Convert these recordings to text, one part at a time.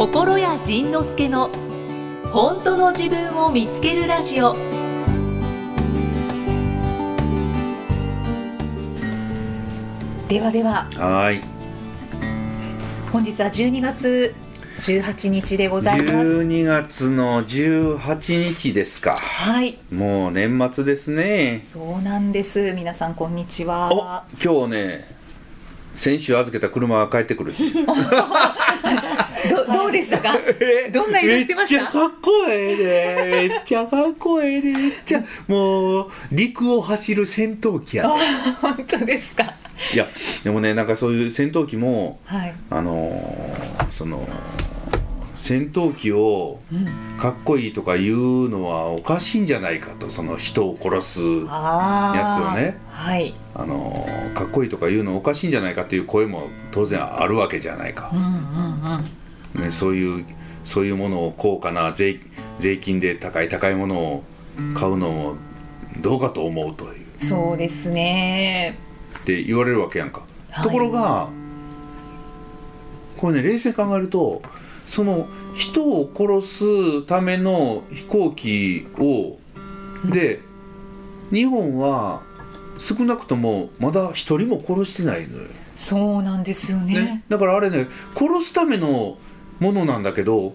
心谷仁之助の本当の自分を見つけるラジオ。ではでは。はい。本日は12月18日でございます。12月の18日ですか。はい。もう年末ですね。そうなんです。皆さんこんにちおは今日ね先週預けた車が帰ってくる日 どどうでしたか？どんな色してました？めっちゃかっこええねめっちゃかっこええねめっちゃもう陸を走る戦闘機やねあ本当ですか？いやでもねなんかそういう戦闘機もはい、あのーその戦闘機をうん、かっこいいとか言うのはおかしいんじゃないかとその人を殺すあやつをね。はい。あのーかっこいいとか言うのおかしいんじゃないかっていう声も当然あるわけじゃないか。う、んうんうんね、そういうそういうものを高価な税税金で高い高いものを買うのもどうかと思うという。そうですね。って言われるわけやんか、はい。ところがこれね冷静に考えるとその人を殺すための飛行機をで日本は少なくともまだ一人も殺してないのよ、そうなんですよね。ね、だからあれね殺すためのものなんだけど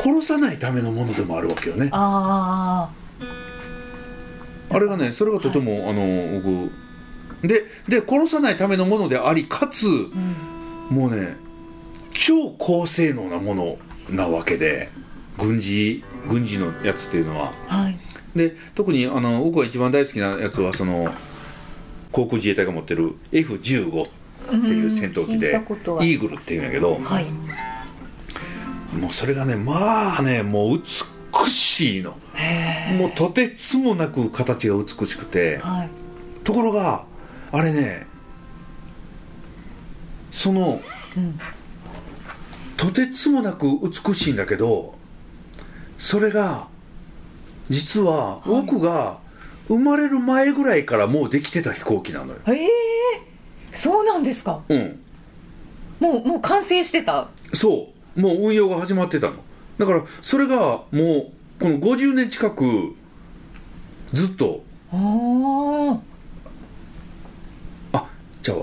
殺さないためのものでもあるわけよね。ああれがねそれがとても、あの僕でで殺さないためのものでありかつあ、うん、もうね超高性能なものなわけで軍事軍事のやつっていうのは。はい。で特にあの僕が一番大好きなやつはその航空自衛隊が持ってる F15 っていう戦闘機でイーグルっていうんやけどはいもうそれがねまあねもう美しいの。へもうとてつもなく形が美しくて。えはい。ところがあれねそのうん。とてつもなく美しいんだけどそれが実ははい。僕が生まれる前ぐらいからもうできてた飛行機なのよ。ええそうなんですか。うん、もうもう完成してた。そうもう運用が始まってたの。だからそれがもうこの50年近くずっと。あじゃ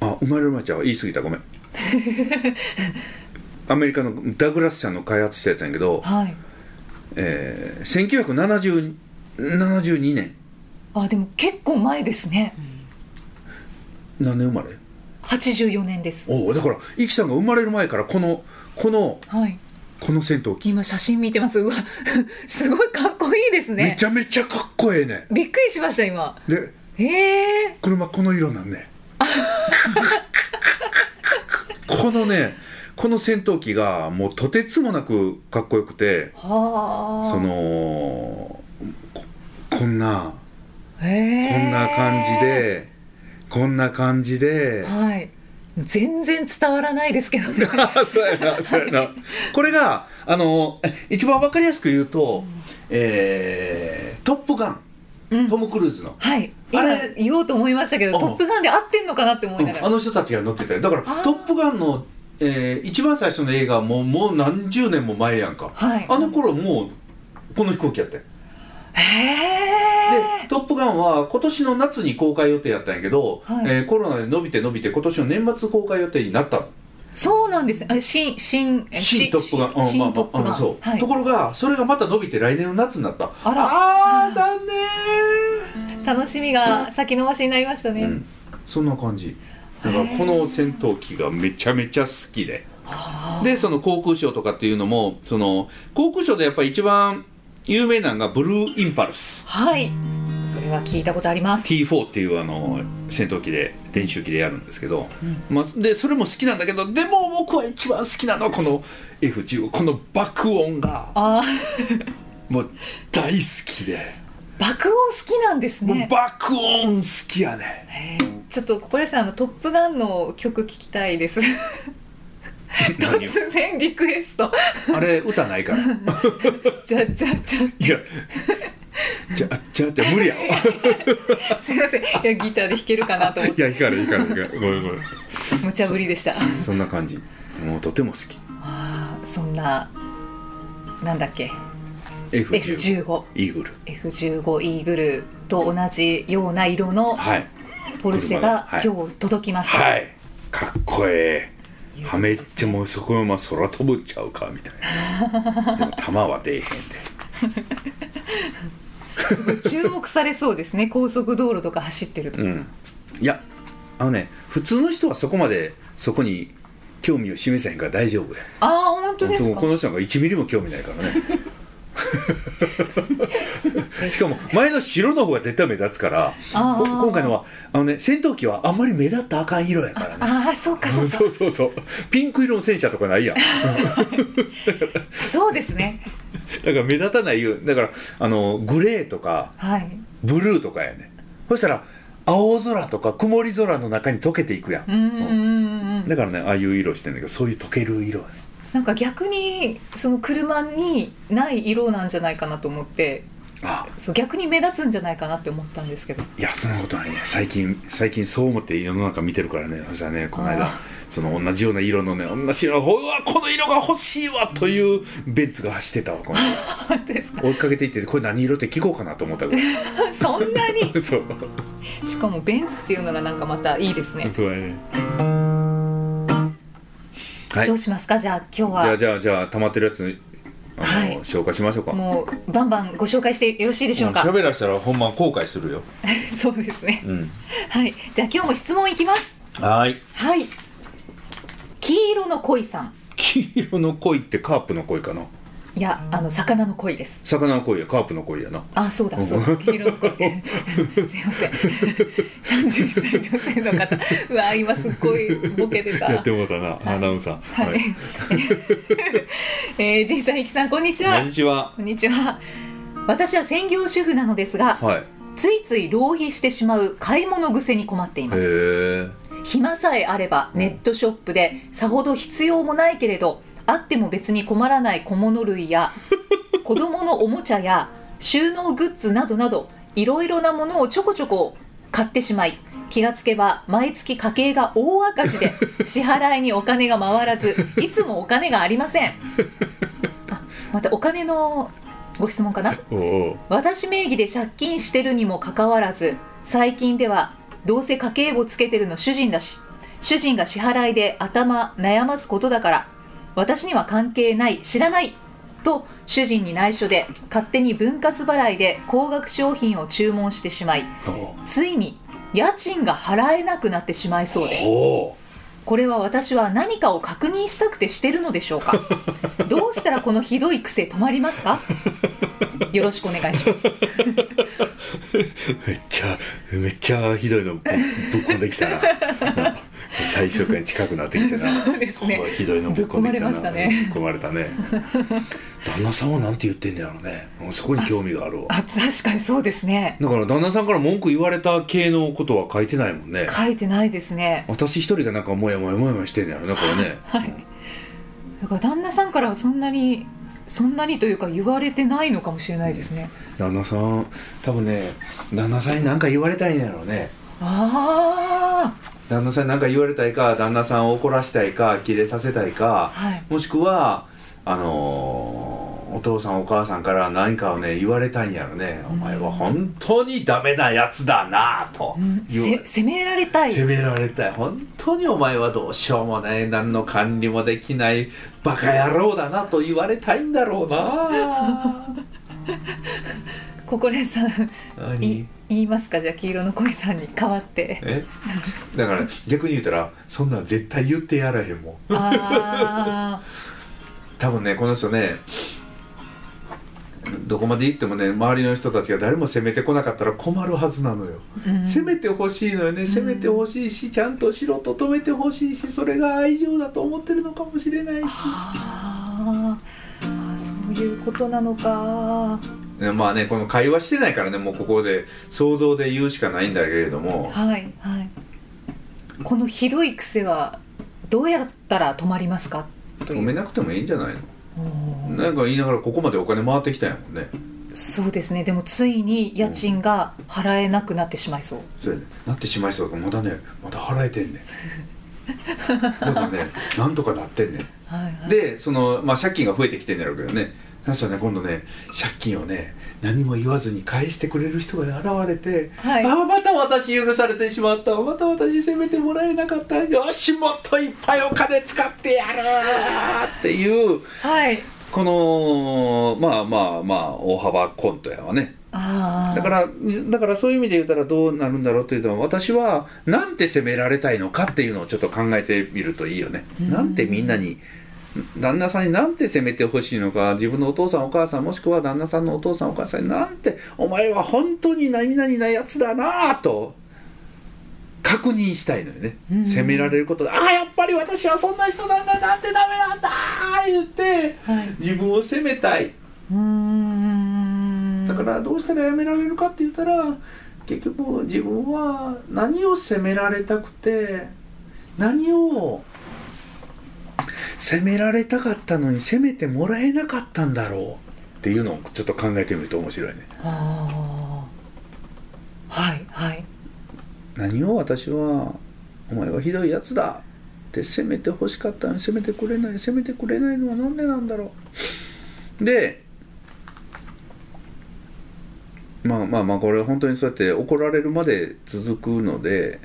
ああ生まれる前ちゃうわ。言い過ぎた。ごめん。アメリカのダグラス社の開発したやつやんけど、はい。えー、1970 72年。あでも結構前ですね。何年生まれ？84年です。おおだからイキさんが生まれる前からこのこのはい。この戦闘機、今写真見てます。うわ すごいかっこいいですね。めちゃめちゃかっこええね。びっくりしました今。でええ車この色なんね。このねこの戦闘機がもうとてつもなくかっこよくてはあ。そのここんなこんな感じでこんな感じで。はい。全然伝わらないですけどね。そうやなそうやな。これがあの一番わかりやすく言うと、えートップガン」うん。トム・クルーズの、はい。今あれ言おうと思いましたけど「あトップガン」で合ってんのかなって思いながら、うんあの人たちが乗っててだからあー「トップガンの」えー一番最初の映画はもうもう何十年も前やんか、はい。あの頃もうこの飛行機やってでへえ「トップガン」は今年の夏に公開予定やったんやけど、はい。えーコロナで伸びて伸びて今年の年末公開予定になったの。そうなんです。あ新新え新しトップガン、うん新まあまあうんそう、はい。ところがそれがまた伸びて来年の夏になった。あら。あーだね楽しみが先延ばしになりましたね、ー、うん、そんな感じ。だからこの戦闘機がめちゃめちゃ好きで。はあでその航空ショーとかっていうのもその航空ショーでやっぱり一番有名なのがブルーインパルス。はい。それは聞いたことあります。T4 っていうあの戦闘機で練習機でやるんですけど、うん。まあ、でそれも好きなんだけどでも僕は一番好きなのはこの F15 この爆音があもう大好きで、ー爆音好きなんですね。爆音好きやね。ちょっとこれさんあの「トップガン」の曲聞きたいです 突然リクエスト。あれ歌ないから。い じゃじゃじゃや。じゃじゃじゃ無理やわ。すいません。いやギターで弾けるかなと思っいてや光る光る光るごめんごめん。無茶ぶりでした。そんな感じ。もうとても好き。あーそんななんだっけ？F15 F15 イーグル。F15 イーグルと同じような色のはい。ポルシェが今日届きました、はい。かっこええはめっちゃももうそこのまま空飛ぶんちゃうかみたいな。でも弾は出えへんで。注目されそうですね 高速道路とか走ってると、うん。いやあのね普通の人はそこまでそこに興味を示せへんから大丈夫や。ああ本当ですか？もこの人なんか1ミリも興味ないからね しかも前の白の方が絶対目立つから今回のはあのね戦闘機はあんまり目立ったらあかん色やからね。ああそうかそうか。そうそうそう。ピンク色の戦車とかないやん。そうですね。だから目立たないよだからあのグレーとかはい。ブルーとかやね。そしたら青空とか曇り空の中に溶けていくやん。だからねああいう色してんだけどそういう溶ける色やねなんか逆にその車にない色なんじゃないかなと思ってあ。そう逆に目立つんじゃないかなって思ったんですけど。いやそんなことないね。最近最近そう思って世の中見てるからね。そしたらねこの間あその同じような色のね同じ色のうわこの色が欲しいわというベンツが走ってたわこの本当 ですか。追いかけていってこれ何色って聞こうかなと思ったぐらいそんなに？そう。しかもベンツっていうのがなんかまたいいですね、そうやねはい。どうしますか？じゃあ今日じゃあはじゃあじゃあ溜まってるやつあの、はい。紹介しましょうか。もうバンバンご紹介してよろしいでしょうか？喋らしたらほんま後悔するよ。そうですね。うん。はい。じゃあ今日も質問いきます。はい。はい。黄色の鯉さん。黄色の鯉ってカープの鯉かな？いやあの魚の鯉です。魚の鯉やカープの鯉やな。あそうだそうだ。黄色の鯉。すいません。31歳女性の方。うわ今すっごいボケてた。やってもうたな、アナウンサー。はい、えー、仁さん、いきさん、こんにちこんは。にちは。こんにちは。私は専業主婦なのですが、はい。ついつい浪費してしまう買い物癖に困っています。へえ暇さえあれば、ネットショップでさほど必要もないけれど、あっても別に困らない小物類や。子供のおもちゃや収納グッズなどなど、いろいろなものをちょこちょこ買ってしまい。気がつけば毎月家計が大赤字で 支払いにお金が回らずいつもお金がありません あまたお金のご質問かな？私名義で借金してるにもかかわらず最近ではどうせ家計簿つけてるの主人だし主人が支払いで頭悩ますことだから私には関係ない知らないと主人に内緒で勝手に分割払いで高額商品を注文してしまいついに家賃が払えなくなってしまいそうです。おこれは私は何かを確認したくてしてるのでしょうか？どうしたらこのひどい癖止まりますか？よろしくお願いします。めっちゃめっちゃひどいのぶぶっ込んできたな最終回に近くなってきてな。そうですね。ひどいのぶっ込んできたな。ぶっ込まれましたね。ぶっ込まれたね旦那さんはなんて言ってんだろうね。もうそこに興味があるわ。あ確かにそうですね。だから旦那さんから文句言われた系のことは書いてないもんね。書いてないですね。私一人がなんかモヤモヤモヤモヤしてんだよねこれね、はいだから旦那さんからはそんなにそんなにというか言われてないのかもしれないですね。旦那さん多分ね旦那さんに何か言われたいんやろうね。あ旦那さんに何か言われたいか旦那さんを怒らせたいかキレさせたいかあはい。もしくはあのーお父さんお母さんから何かをね言われたいんやろね、お前は本当にダメなやつだなと。うん。責められたい。責められたい。本当にお前はどうしようもない何の管理もできないバカ野郎だなと言われたいんだろうな。ここれさんい何言いますか？じゃあ黄色の恋さんに代わって。え？だから逆に言うたらそんなん絶対言ってやらへんもん。あ 多分ねこの人ねどこまで行ってもね周りの人たちが誰も責めてこなかったら困るはずなのよ、あ、うん。責めてほしいのよね。責めてほしいしちゃんとしろと止めてほしいしそれが愛情だと思ってるのかもしれないし。あー。あーそういうことなのか。ねまあねこの会話してないからねもうここで想像で言うしかないんだけれども。はいはい。このひどい癖はどうやったら止まりますか？止めなくてもいいんじゃないの？なんか言いながらここまでお金回ってきたんやもんね。そうですね。でもついに家賃が払えなくなってしまいそう。それね。なってしまいそうだからまだねまだ払えてんねん。だからねなんとかなってんねん。はいはい、でその、まあ、借金が増えてきてんだろうけどねそしたらね。今度ね借金をね何も言わずに返してくれる人が、ね、現れて、はい。ああまた私許されてしまった。また私責めてもらえなかった。よしもっといっぱいお金使ってやるっていうはい。このまあまあまあ大幅コントやわね。だからだからそういう意味で言ったらどうなるんだろうっていうと私はなんて責められたいのかっていうのをちょっと考えてみるといいよね。うん。なんてみんなに旦那さんになんて責めてほしいのか自分のお父さんお母さんもしくは旦那さんのお父さんお母さんになんてお前は本当に何々なやつだなぁと確認したいのよね、うん。責められることで「ああやっぱり私はそんな人なんだなんてダメなんだ」言ってはい。自分を責めたい。だからどうしたらやめられるかって言ったら結局自分は何を責められたくて何を責められたかったのに責めてもらえなかったんだろう。っていうのをちょっと考えてみると面白いね。はいはい。何を私は「お前はひどいやつだ」って責めてほしかったのに責めてくれない。責めてくれないのは何でなんだろう。でまあまあまあこれ本当にそうやって怒られるまで続くので。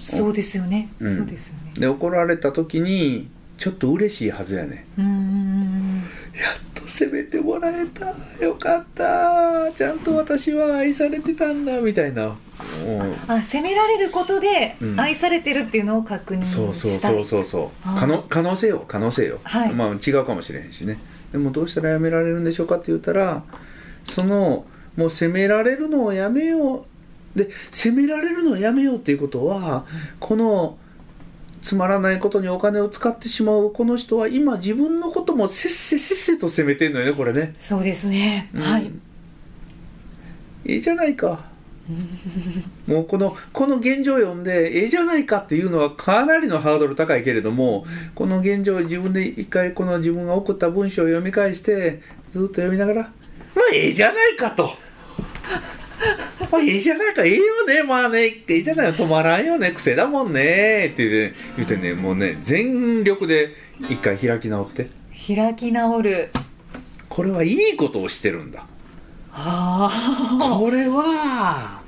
そうですよね、うん。そうですよね。で怒られた時にちょっと嬉しいはずやねん。やっと責めてもらえた。よかった。ちゃんと私は愛されてたんだみたいな。もうあ責められることでうん。愛されてるっていうのを確認そうそうしたい、そうそうそう。あー。可能可能性よ可能性よ、はい。まあ違うかもしれへんしね。でもどうしたらやめられるんでしょうかって言ったらそのもう責められるのをやめよう。で責められるのをやめようっていうことはこのつまらないことにお金を使ってしまうこの人は今自分のこともせっせせっせと責めてんのよねこれね、そうですね、うん。はい。いいじゃないか。もうこのこの現状を読んでええじゃないかっていうのはかなりのハードル高いけれどもこの現状を自分で一回この自分が送った文章を読み返してずっと読みながら「まあええじゃないか」と。まあええじゃないかええよね。まあねええじゃないよ止まらんよね。癖だもんね。って言ってね。もうね全力で一回開き直って。開き直る。これはいいことをしてるんだ。あこれは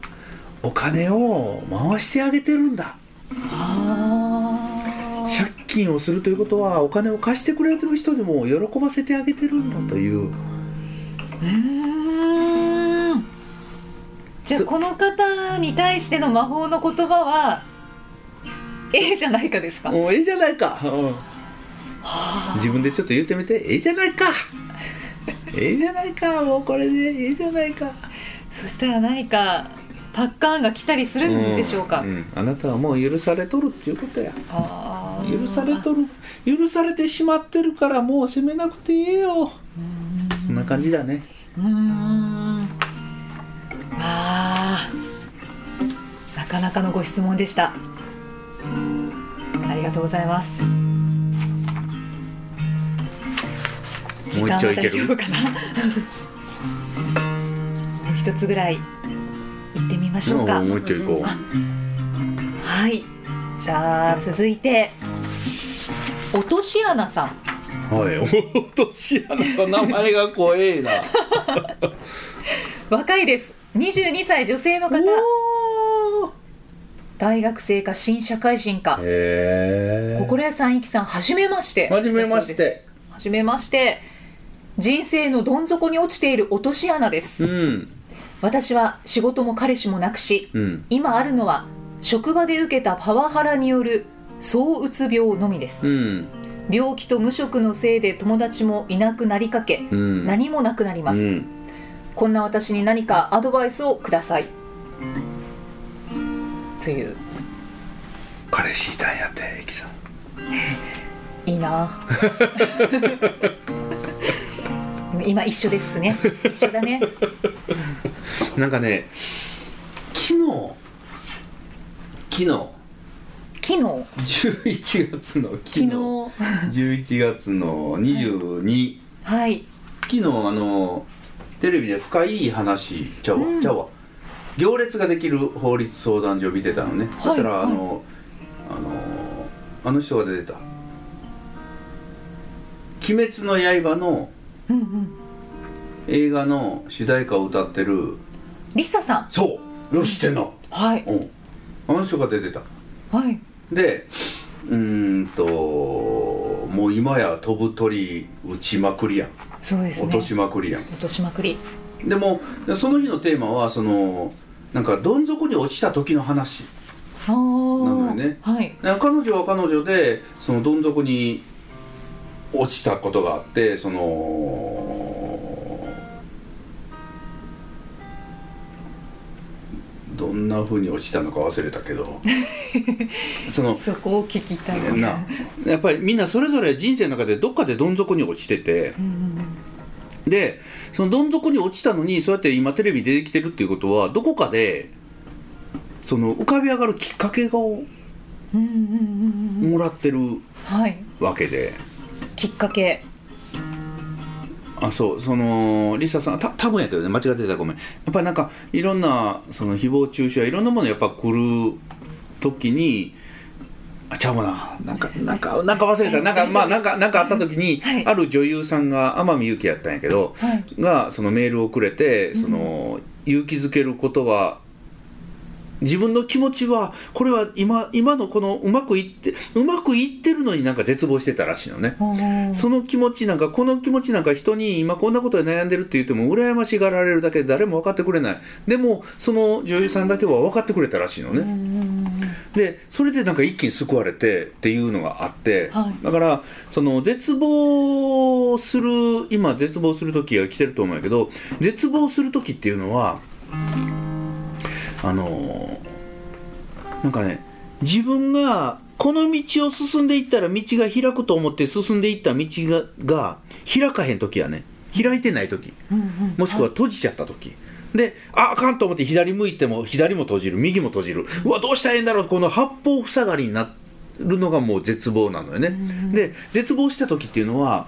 お金を回してあげてるんだ。あ借金をするということはお金を貸してくれてる人にも喜ばせてあげてるんだという。うー。んじゃあこの方に対しての魔法の言葉はええじゃないかですか？もうええじゃないか、うん。自分でちょっと言ってみてええじゃないか。ええじゃないか。もうこれでええじゃないか。そしたら何かパッカーンが来たりするんでしょうか、ん。ん。あなたはもう許されとるっていうことや。許されとる。許されてしまってるからもう責めなくていいよ。そんな感じだね。うーんかなかのご質問でした。ありがとうございます。時間は大丈夫かな？もう一つぐらい行ってみましょうか。もうもう一丁行こはい。じゃあ続いて落とし穴さん。うはい。落とし穴さん名前が怖えな。若いです。22歳女性の方大学生か新社会人か。心屋さんいきさんはじめまして。はじめまして。はじめまして。人生のどん底に落ちている落とし穴です、うん。私は仕事も彼氏もなくしうん。今あるのは職場で受けたパワハラによる躁うつ病のみです。うん。病気と無職のせいで友達もいなくなりかけうん。何もなくなります、うん。こんな私に何かアドバイスをくださいという。彼氏いたんやってエキさん。いいな。今一緒ですね。一緒だね。なんかね昨日昨日。昨日。11月の昨昨日。日11月の22、はい。昨日あのテレビで深い話ちゃうわ、うん。ちゃうわ行列ができる法律相談所見てたのね、そしたらはい。あの、あのあの人が出てた「鬼滅の刃」のうんうん。映画の主題歌を歌ってる。リサさん。そうよしてんの。はい。うん。あの人が出てた。はい。でうーんともう今や飛ぶ鳥打ちまくりやん。そうですね。落としまくりやん。落としまくり。でもその日のテーマはそのなんかどん底に落ちた時の話なのよね。はい。彼女は彼女でそのどん底に落ちたことがあってそのどんな風に落ちたのか忘れたけど。そのそこを聞きたいなやっぱりみんなそれぞれ人生の中でどっかでどん底に落ちててうんうんでそのどん底に落ちたのにそうやって今テレビ出てきてるっていうことはどこかでその浮かび上がるきっかけをもらってるはい。わけで。きっかけ。あそう。そのリサさんた多分やけどね間違ってたらごめん。やっぱりなんかいろんなその誹謗中傷やいろんなものやっぱ来る時にあちゃうわな。なんかなんかなんか忘れた。なんかまあなんかなんかあった時に、はい。ある女優さんが天海祐希やったんやけど、はい。がそのメールをくれてその、勇気づけることは自分の気持ちはこれは今今のこのうまくいってうまくいってるのになんか絶望してたらしいのね。その気持ちなんかこの気持ちなんか人に今こんなことで悩んでるって言っても羨ましがられるだけで誰も分かってくれない。でもその女優さんだけは分かってくれたらしいのね。んでそれでなんか一気に救われてっていうのがあって、はい。だからその絶望する今絶望する時が来てると思うんやけど絶望する時っていうのはあのなんかね自分がこの道を進んでいったら道が開くと思って進んでいった道がが開かへん時やね。開いてない時。うんうん。もしくは閉じちゃった時でああかんと思って左向いても左も閉じる右も閉じる。うわどうしたらいいんだろう。この八方塞がりになるのがもう絶望なのよね、で絶望した時っていうのは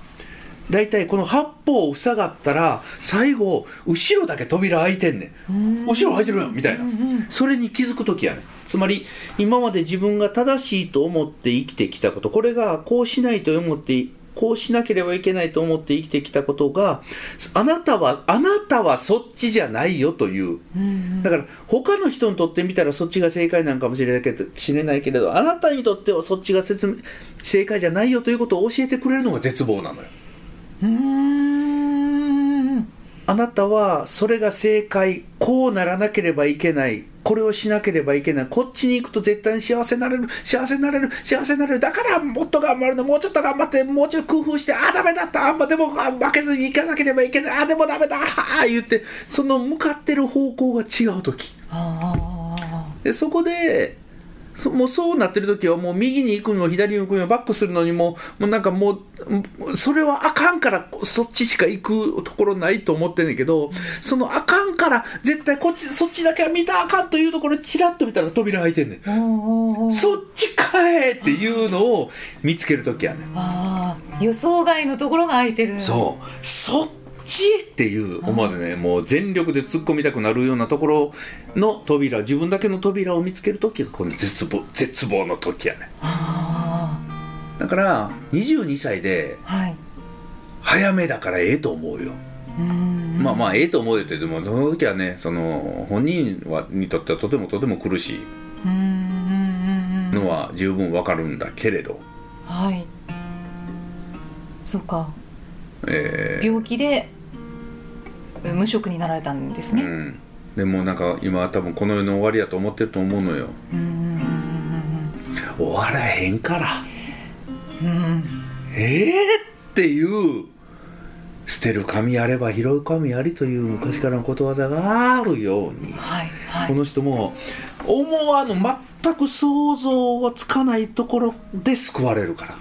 大体この八方塞がったら最後後ろだけ扉開いてんねん。後ろ開いてるやんみたいな、それに気づく時やねん。つまり今まで自分が正しいと思って生きてきたことこれがこうしないと思ってこうしなければいけないと思って生きてきたことがあなたはあなたはそっちじゃないよという。うんだから他の人にとってみたらそっちが正解なんかもしれないけど知れないけれどあなたにとってはそっちが説明正解じゃないよということを教えてくれるのが絶望なのよ。うんうん。あなたはそれが正解こうならなければいけないこれをしなければいけない。こっちに行くと絶対に幸せになれる。幸せになれる。幸せになれる。だからもっと頑張るの。もうちょっと頑張ってもうちょい工夫してああダメだった。あんまでもあ負けずに行かなければいけない。あでもダメだ。ああ言ってその向かってる方向が違う時。ああでそこでそもうそうなってる時はもう右に行くのも左に行くのもバックするのにももうなんかもうそれはあかんからそっちしか行くところないと思ってんねんけどそのあかんから絶対こっちそっちだけは見たらあかんというところチラッと見たら扉開いてんねん。そっちかえっていうのを見つける時やねん。予想外のところが空いてる。そう。そっちっていう思わずねもう全力で突っ込みたくなるようなところの扉自分だけの扉を見つける時がこの絶望絶望の時やねあだから22歳であはい。早めだからええと思うよ、うん。まあまあええと思うよってでもその時はねその本人はにとってはとてもとても苦しいのは十分わかるんだけれど、はい。そうか。えー。病気でえ無職になられたんですね。うん、でもなんか今は多分この世の終わりやと思ってると思うのよ。終わらへんから。うんええっていう捨てる神あれば拾う神ありという昔からのことわざがあるように。はいはい。この人も思わぬ全く想像がつかないところで救われるから。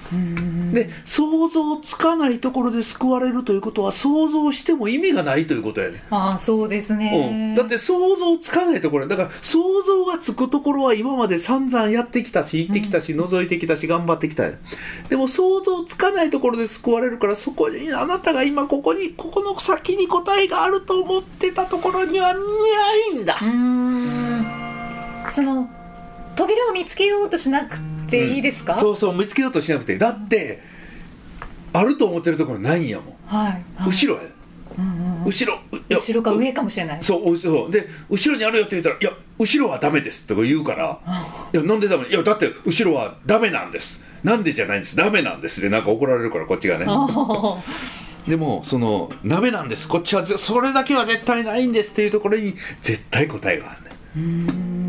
で想像つかないところで救われるということは想像しても意味がないということやね。ああそうですうん、ねだって想像つかないところ。だから想像がつくところは今まで散々やってきたし行ってきたし、覗いてきたし頑張ってきたでも想像つかないところで救われる。からそこにあなたが今ここにここの先に答えがあると思ってたところにはないんだ。うーんその扉を見つけようとしなくていいですか、そうそう見つけようとしなくて。だってあると思ってるところないんやもん、はい、はい、後ろや。うんうんうん。後ろ後ろか上かもしれない。そうそう。で後ろにあるよって言ったら「いや後ろはダメです」とか言うから「いやなんでダメ？いやだって後ろはダメなんです。なんでじゃないんです？ダメなんです」でなんか怒られるからこっちがね。あでもその「ダメなんです。こっちはぜそれだけは絶対ないんです」っていうところに絶対答えがあるね。ーうーん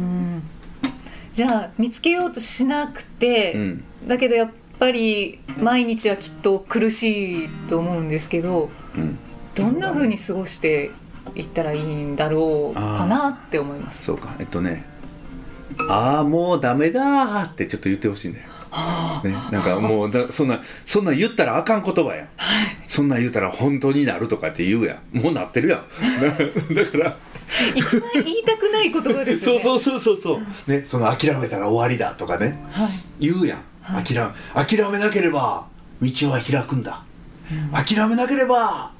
じゃあ見つけようとしなくて、うん。だけどやっぱり毎日はきっと苦しいと思うんですけどうん。どんな風に過ごしていったらいいんだろうかなって思います。そうか。えっとね「ああもうダメだ」ってちょっと言ってほしいんだよはね、なんかもうだそんなそんなん言ったらあかん言葉やん。そんなん言ったら本当になるとかって言うやん。もうなってるやん。だからあ 一番言いたくない言葉ですよね。そうそうそうそうねその諦めたら終わりだとかね。はい。言うやん、はい。諦め諦めなければ道は開くんだ、諦めなければ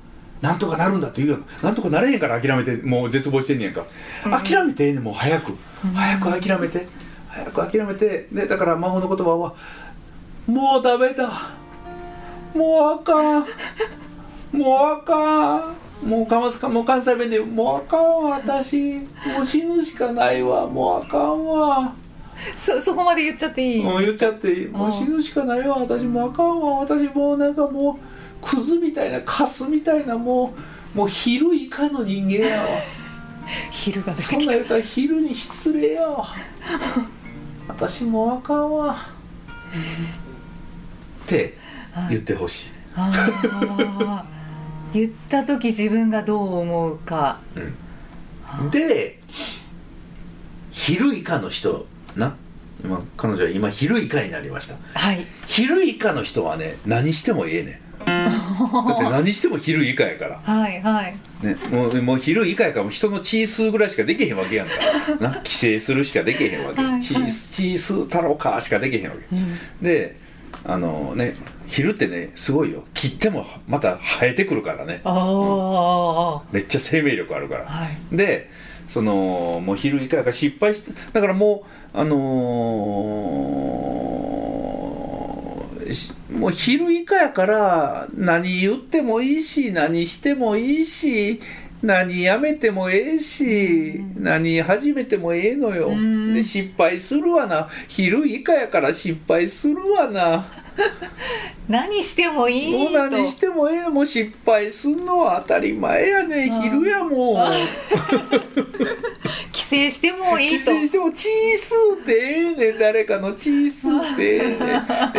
なんとかなるんだって言うやん。なんとかなれへんから諦めてもう絶望してんねやんか、うん。諦めてええねんもう早く、早く諦めて。早く諦めて。でだから魔法の言葉は「もうダメだ。もうあかん。もうあかん」もうかますかもう関西弁で「もうあかんわ私。もう死ぬしかないわもうあかんわ」そそこまで言っちゃっていい？もう言っちゃっていい。もう死ぬしかないわ私もうあかんわ。私もうなんかもうクズみたいなカスみたいなもうもう昼以下の人間やわ。昼がそんなん言ったら昼に失礼やわ。私もうあかんわ。って言ってほしい、言った時自分がどう思うか。で昼以下の人な。今彼女は今昼以下になりました。はい。昼以下の人はね何してもええねん。だって 何しても昼以下やから。はいはい。ね、もうもう昼以下やからもう人の血数ぐらいしかできへんわけやんからな。規制するしかできへんわけ。はいはい。血血数太郎かしかできへんわけ。うん。であのね昼ってねすごいよ。切ってもまた生えてくるからね。ああめっちゃ生命力あるから。はい。でそのもう昼以下やから失敗してだからもうあのーしもう昼以下やから何言ってもいいし何してもいいし何やめてもええしうん。何始めてもええのよ。うん。で失敗するわな。昼以下やから失敗するわな。何してもいもう何してもええ。もう失敗すんのは当たり前やね。あー昼やもん。あ規制してもいいと。規制してもチースーってええねん。誰かのチースーってええねん。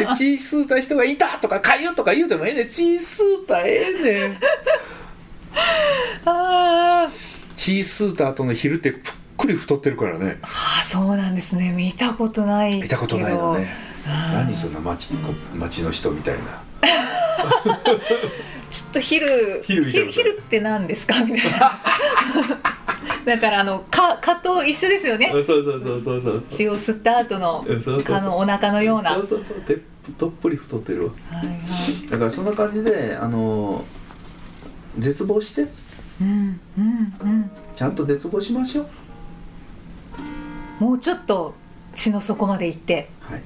でチースーた人がいたとかかゆとか言うてもええねん。チースーたええねんあー。チースーた後の昼ってぷっくり太ってるからね。あーそうなんですね。見たことない見たことないのね。何そんな町こ町の人みたいな。ちょっと昼昼昼って何ですか？みたいな。だからあの蚊蚊と一緒ですよね。そうそうそうそうそう。血を吸った後の蚊のお腹のような。そうそうそう。てどっぷり太ってるわ。はいはい。だからそんな感じであの絶望して。うんうんうん。ちゃんと絶望しましょう。もうちょっと血の底まで行って。はい。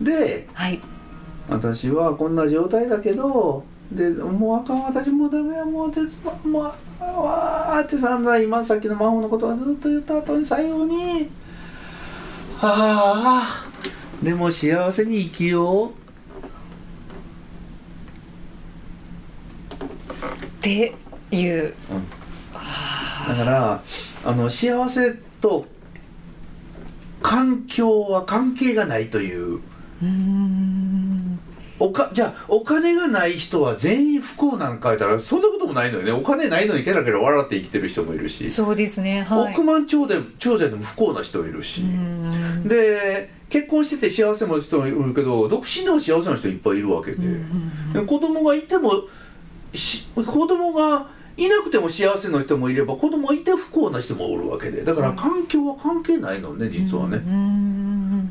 ではい。私はこんな状態だけどでもうあかん私もうダメやもう絶望もうあわーって散々今さっきの魔法のことはずっと言った後に最後に「ああでも幸せに生きよう」っていう。だからあの幸せと環境は関係がないという。おかじゃあお金がない人は全員不幸なんか言ったらそんなこともないのよね。お金ないのにケラケラ笑って生きてる人もいるし、そうですねはい。億万長者長者でも不幸な人いるし、で結婚してて幸せな人もいるけど独身でも幸せな人いっぱいいるわけで,、うんうんで子供がいてもし子供がいなくても幸せな人もいれば子供いて不幸な人もおるわけで。だから環境は関係ないのね実はね、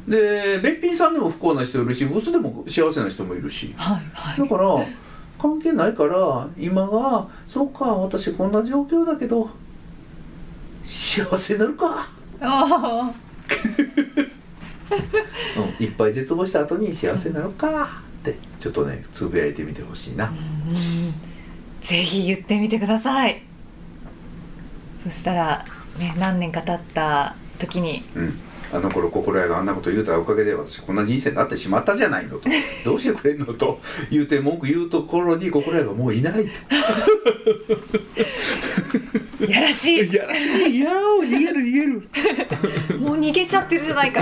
でべっぴんさんでも不幸な人いるしブスでも幸せな人もいるし。はいはい。だから関係ないから今がそうか私こんな状況だけど幸せになるか、あうん、いっぱい絶望した後に幸せになるかってちょっとねつぶやいてみてほしいな、うんぜひ言ってみてください。そしたら、ね、何年か経った時にうん、あの頃心屋があんなこと言うたおかげで私こんな人生になってしまったじゃないのと。どうしてくれんのと言うて文句言うところに心屋がもういないと。い やらしい。いやらしい。いやー逃げる逃げる。もう逃げちゃってるじゃないか。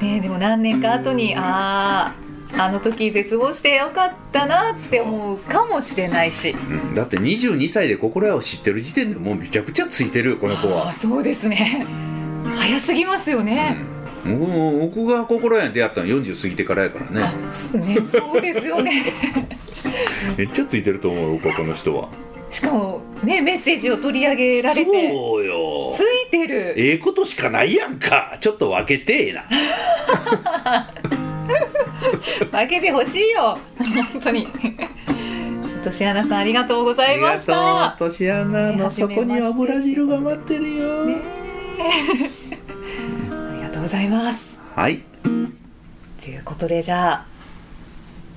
ねえでも何年か後にあああの時絶望してよかったなって思うかもしれないし。うん。だって22歳で心屋を知ってる時点でもうめちゃくちゃついてるこの子あは。あそうですね。早すぎますよね、うん、僕が心屋に出会ったの40過ぎてからやからね。ねそうですよね。めっちゃついてると思うよここの人は。しかもねメッセージを取り上げられて。そうよ。ついてる。ええことしかないやんか。ちょっと分けてえな 分けてほしいよ。本当に。年穴さんありがとうございました。とう年穴の底には油汁が待ってるよ、ねありがとうございます。はい。ということでじゃあ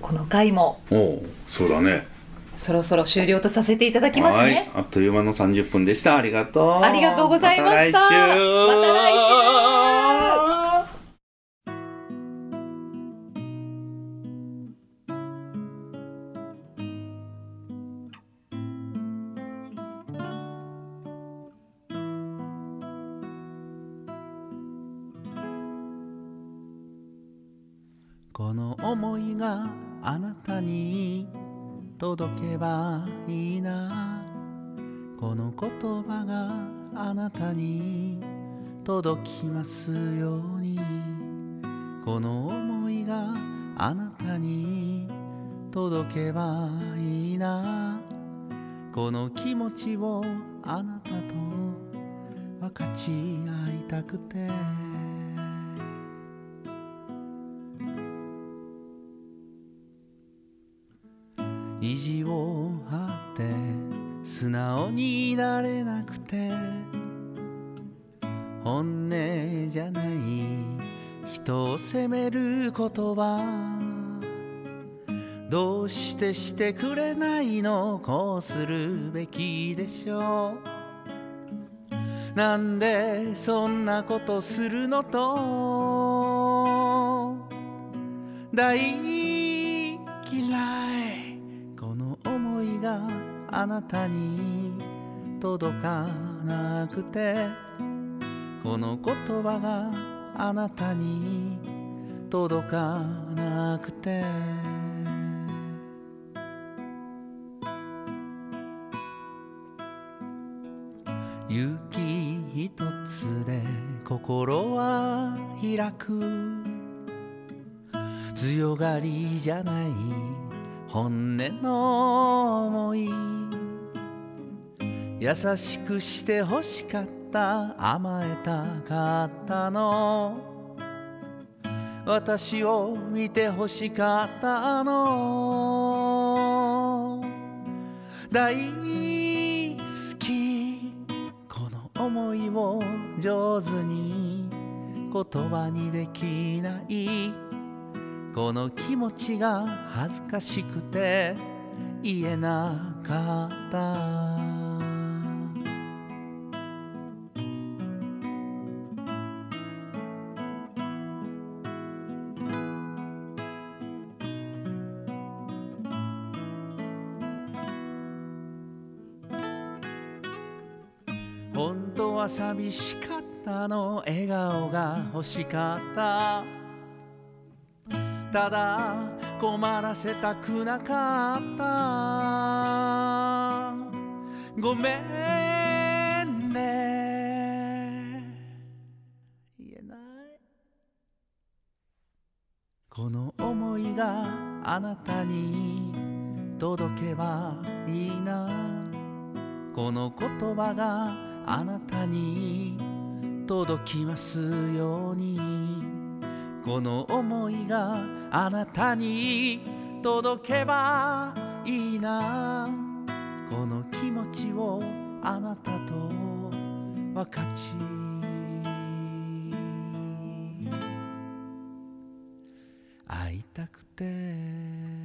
この回も。おうそうだね。そろそろ終了とさせていただきますはい。ねあっという間の30分でした。ありがとう。ありがとうございました。また来週届けばいいな。この言葉があなたに届きますように。この思いがあなたに届けばいいな。この気持ちをあなたと分かち合いたくて。意地を張って素直になれなくて本音じゃない人を責める言葉どうしてしてくれないのこうするべきでしょう。なんでそんなことするのと大あなたに届かなくてこの言葉があなたに届かなくて。勇気一つで心は開く。強がりじゃない本音の思い。優しくして欲しかった。甘えたかったの。私を見て欲しかったの。大好き。この思いを上手に言葉にできない。この気持ちが恥ずかしくて言えなかった。は寂しかったの。笑顔が欲しかった。ただ困らせたくなかった。ごめんね。言えない。この思いがあなたに届けばいいな。この言葉があなたに届きますように。この思いがあなたに届けばいいな。この気持ちをあなたと分かち。会いたくて。